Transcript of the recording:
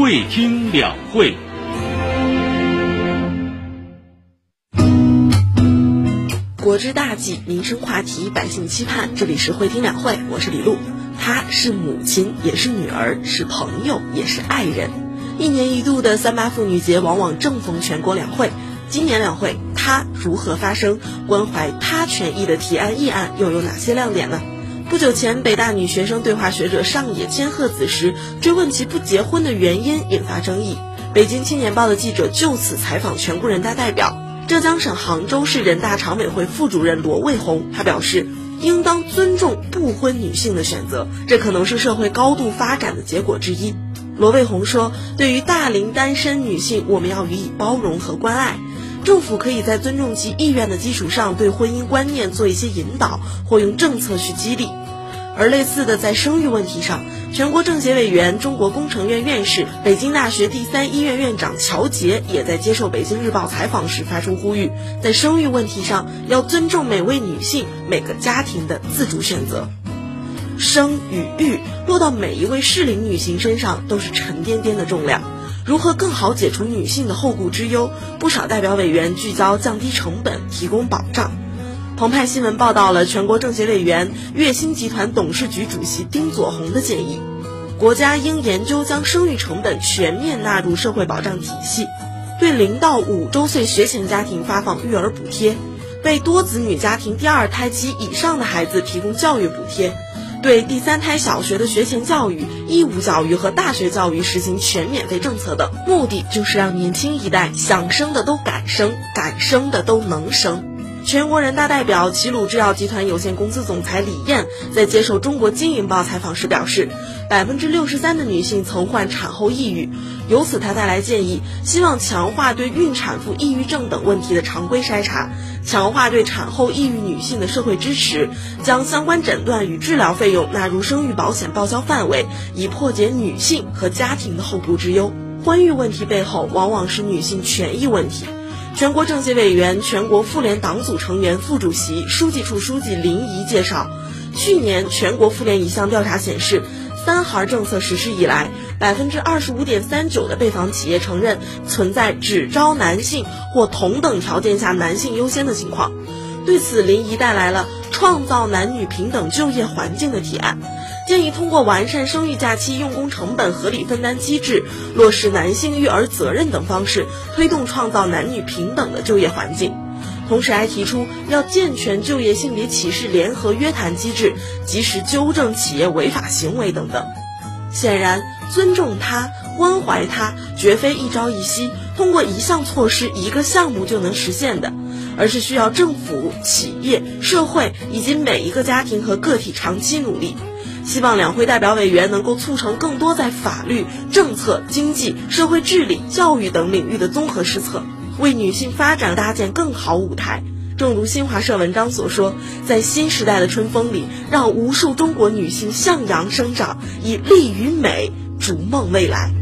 会听两会。国之大计，民生话题，百姓期盼。这里是会听两会，我是李璐。她是母亲，也是女儿，是朋友，也是爱人。一年一度的三八妇女节往往正逢全国两会。今年两会，她如何发声？关怀她权益的提案议案又有哪些亮点呢？不久前，北大女学生对话学者上野千鹤子时，追问其不结婚的原因，引发争议。北京青年报的记者就此采访全国人大代表、浙江省杭州市人大常委会副主任罗卫红，他表示，应当尊重不婚女性的选择，这可能是社会高度发展的结果之一。罗卫红说，对于大龄单身女性，我们要予以包容和关爱。政府可以在尊重其意愿的基础上，对婚姻观念做一些引导，或用政策去激励。而类似的，在生育问题上，全国政协委员、中国工程院院士、北京大学第三医院院长乔杰也在接受《北京日报》采访时发出呼吁：在生育问题上，要尊重每位女性、每个家庭的自主选择。生与育落到每一位适龄女性身上都是沉甸甸的重量。如何更好解除女性的后顾之忧？不少代表委员聚焦降低成本、提供保障。澎湃新闻报道了全国政协委员、悦兴集团董事局主席丁佐宏的建议：国家应研究将生育成本全面纳入社会保障体系，对零到五周岁学前家庭发放育儿补贴，为多子女家庭第二胎及以上的孩子提供教育补贴。对第三胎小学的学前教育、义务教育和大学教育实行全免费政策的，目的就是让年轻一代想生的都敢生，敢生的都能生。全国人大代表、齐鲁制药集团有限公司总裁李艳在接受《中国经营报》采访时表示，百分之六十三的女性曾患产后抑郁，由此她带来建议，希望强化对孕产妇抑郁症等问题的常规筛查，强化对产后抑郁女性的社会支持，将相关诊断与治疗费用纳入生育保险报销范围，以破解女性和家庭的后顾之忧。婚育问题背后往往是女性权益问题。全国政协委员、全国妇联党组成员、副主席、书记处书记林怡介绍，去年全国妇联一项调查显示，三孩政策实施以来，百分之二十五点三九的被访企业承认存在只招男性或同等条件下男性优先的情况。对此，林怡带来了创造男女平等就业环境的提案。建议通过完善生育假期用工成本合理分担机制、落实男性育儿责任等方式，推动创造男女平等的就业环境。同时还提出要健全就业性别歧视联合约谈机制，及时纠正企业违法行为等等。显然，尊重他、关怀他，绝非一朝一夕，通过一项措施、一个项目就能实现的，而是需要政府、企业、社会以及每一个家庭和个体长期努力。希望两会代表委员能够促成更多在法律、政策、经济社会治理、教育等领域的综合施策，为女性发展搭建更好舞台。正如新华社文章所说，在新时代的春风里，让无数中国女性向阳生长，以力与美逐梦未来。